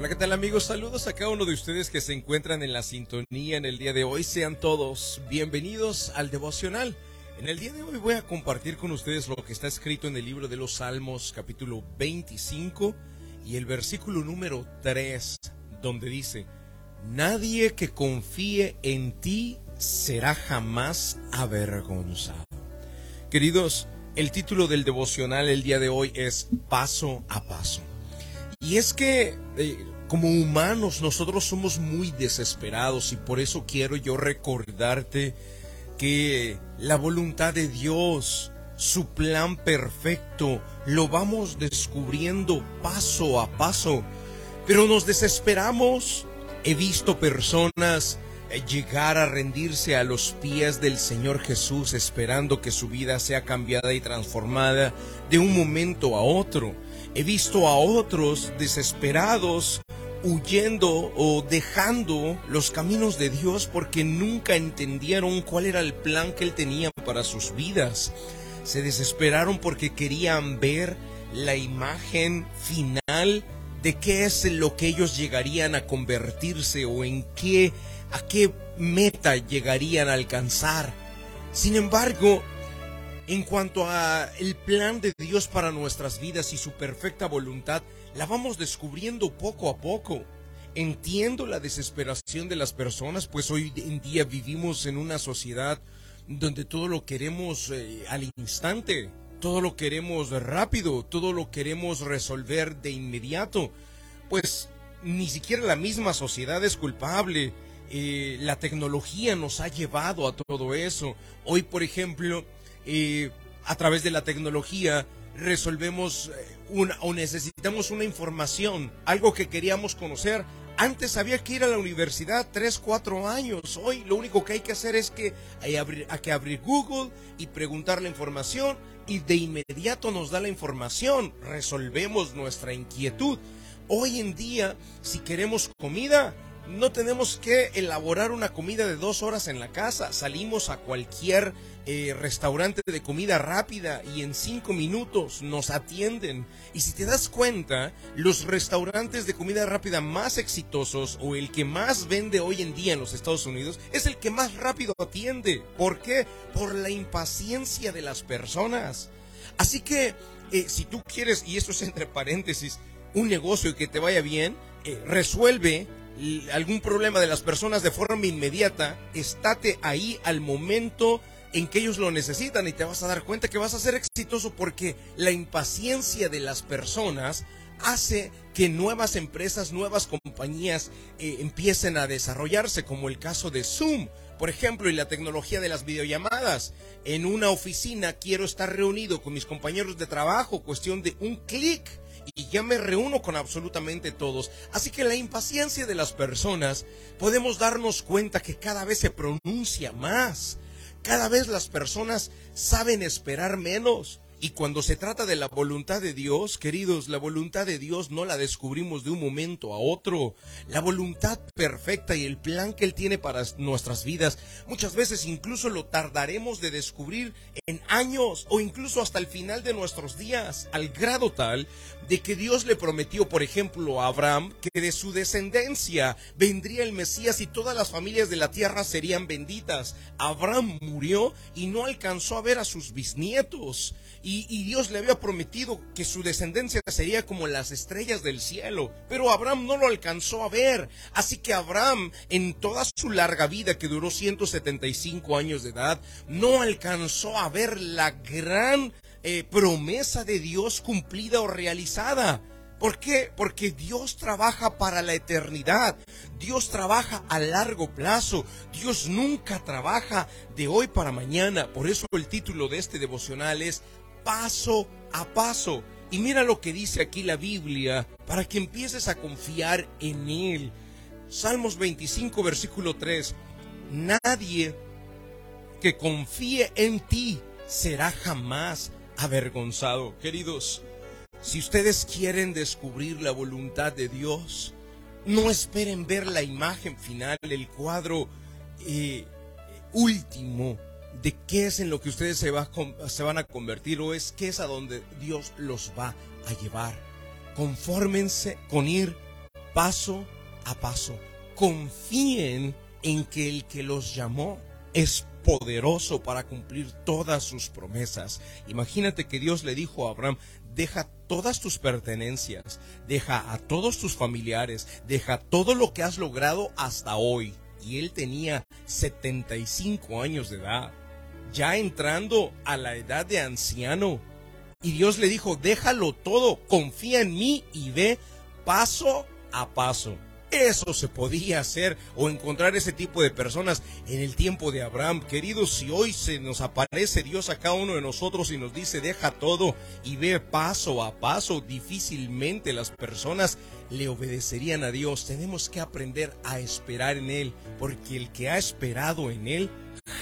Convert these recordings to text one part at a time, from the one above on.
Hola, ¿qué tal amigos? Saludos a cada uno de ustedes que se encuentran en la sintonía en el día de hoy. Sean todos bienvenidos al devocional. En el día de hoy voy a compartir con ustedes lo que está escrito en el libro de los Salmos capítulo 25 y el versículo número 3, donde dice, Nadie que confíe en ti será jamás avergonzado. Queridos, el título del devocional el día de hoy es Paso a Paso. Y es que eh, como humanos nosotros somos muy desesperados y por eso quiero yo recordarte que la voluntad de Dios, su plan perfecto, lo vamos descubriendo paso a paso. Pero nos desesperamos. He visto personas eh, llegar a rendirse a los pies del Señor Jesús esperando que su vida sea cambiada y transformada de un momento a otro. He visto a otros desesperados huyendo o dejando los caminos de Dios porque nunca entendieron cuál era el plan que Él tenía para sus vidas. Se desesperaron porque querían ver la imagen final de qué es lo que ellos llegarían a convertirse o en qué, a qué meta llegarían a alcanzar. Sin embargo, en cuanto a el plan de Dios para nuestras vidas y su perfecta voluntad, la vamos descubriendo poco a poco. Entiendo la desesperación de las personas, pues hoy en día vivimos en una sociedad donde todo lo queremos eh, al instante, todo lo queremos rápido, todo lo queremos resolver de inmediato. Pues ni siquiera la misma sociedad es culpable. Eh, la tecnología nos ha llevado a todo eso. Hoy, por ejemplo, eh, a través de la tecnología resolvemos eh, una, o necesitamos una información, algo que queríamos conocer. Antes había que ir a la universidad tres, cuatro años. Hoy lo único que hay que hacer es que hay, abrir, hay que abrir Google y preguntar la información y de inmediato nos da la información. Resolvemos nuestra inquietud. Hoy en día, si queremos comida, no tenemos que elaborar una comida de dos horas en la casa. Salimos a cualquier eh, restaurante de comida rápida y en cinco minutos nos atienden. Y si te das cuenta, los restaurantes de comida rápida más exitosos o el que más vende hoy en día en los Estados Unidos es el que más rápido atiende. ¿Por qué? Por la impaciencia de las personas. Así que eh, si tú quieres, y esto es entre paréntesis, un negocio que te vaya bien, eh, resuelve algún problema de las personas de forma inmediata, estate ahí al momento en que ellos lo necesitan y te vas a dar cuenta que vas a ser exitoso porque la impaciencia de las personas hace que nuevas empresas, nuevas compañías eh, empiecen a desarrollarse, como el caso de Zoom, por ejemplo, y la tecnología de las videollamadas. En una oficina quiero estar reunido con mis compañeros de trabajo, cuestión de un clic y ya me reúno con absolutamente todos. Así que la impaciencia de las personas podemos darnos cuenta que cada vez se pronuncia más. Cada vez las personas saben esperar menos. Y cuando se trata de la voluntad de Dios, queridos, la voluntad de Dios no la descubrimos de un momento a otro. La voluntad perfecta y el plan que Él tiene para nuestras vidas, muchas veces incluso lo tardaremos de descubrir en años o incluso hasta el final de nuestros días, al grado tal de que Dios le prometió, por ejemplo, a Abraham que de su descendencia vendría el Mesías y todas las familias de la tierra serían benditas. Abraham murió y no alcanzó a ver a sus bisnietos Dios le había prometido que su descendencia sería como las estrellas del cielo, pero Abraham no lo alcanzó a ver. Así que Abraham, en toda su larga vida, que duró 175 años de edad, no alcanzó a ver la gran eh, promesa de Dios cumplida o realizada. ¿Por qué? Porque Dios trabaja para la eternidad. Dios trabaja a largo plazo. Dios nunca trabaja de hoy para mañana. Por eso el título de este devocional es paso a paso. Y mira lo que dice aquí la Biblia para que empieces a confiar en Él. Salmos 25, versículo 3. Nadie que confíe en ti será jamás avergonzado. Queridos, si ustedes quieren descubrir la voluntad de Dios, no esperen ver la imagen final, el cuadro eh, último de qué es en lo que ustedes se, van a convertir o es qué es a donde Dios los va a llevar. Confórmense con ir paso a paso. Confíen en que el que los llamó es poderoso para cumplir todas sus promesas. Imagínate que Dios le dijo a Abraham, deja todas tus pertenencias, deja a todos tus familiares, deja todo lo que has logrado hasta hoy. Y él tenía 75 años de edad, ya entrando a la edad de anciano. Y Dios le dijo, déjalo todo, confía en mí y ve paso a paso. Eso se podía hacer o encontrar ese tipo de personas en el tiempo de Abraham. Queridos, si hoy se nos aparece Dios a cada uno de nosotros y nos dice deja todo y ve paso a paso, difícilmente las personas le obedecerían a Dios. Tenemos que aprender a esperar en Él, porque el que ha esperado en Él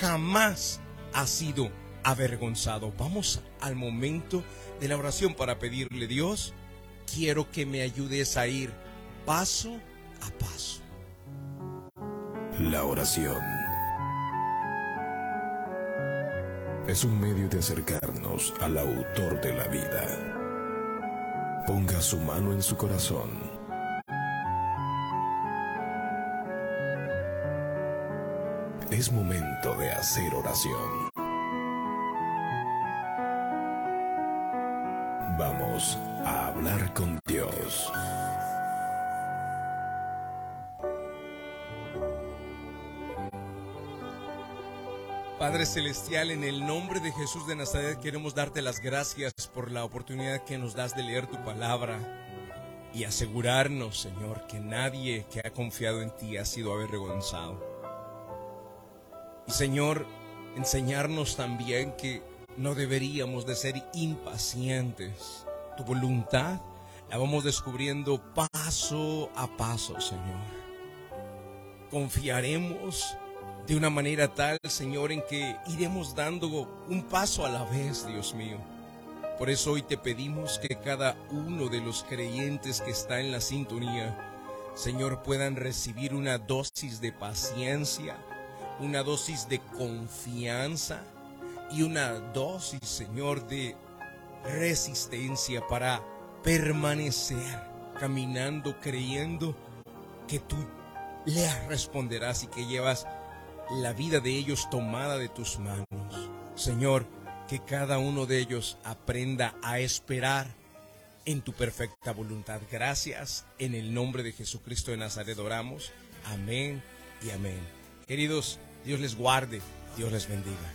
jamás ha sido avergonzado. Vamos al momento de la oración para pedirle, Dios, quiero que me ayudes a ir paso a paso. La oración es un medio de acercarnos al autor de la vida. Ponga su mano en su corazón. Es momento de hacer oración. Vamos a hablar con Dios. Padre Celestial, en el nombre de Jesús de Nazaret queremos darte las gracias por la oportunidad que nos das de leer tu palabra y asegurarnos, Señor, que nadie que ha confiado en ti ha sido avergonzado. Y Señor, enseñarnos también que no deberíamos de ser impacientes. Tu voluntad la vamos descubriendo paso a paso, Señor. Confiaremos de una manera tal, Señor, en que iremos dando un paso a la vez, Dios mío. Por eso hoy te pedimos que cada uno de los creyentes que está en la sintonía, Señor, puedan recibir una dosis de paciencia, una dosis de confianza y una dosis, Señor, de resistencia para permanecer caminando, creyendo que tú le responderás y que llevas la vida de ellos tomada de tus manos. Señor, que cada uno de ellos aprenda a esperar en tu perfecta voluntad. Gracias. En el nombre de Jesucristo de Nazaret oramos. Amén y amén. Queridos, Dios les guarde, Dios les bendiga.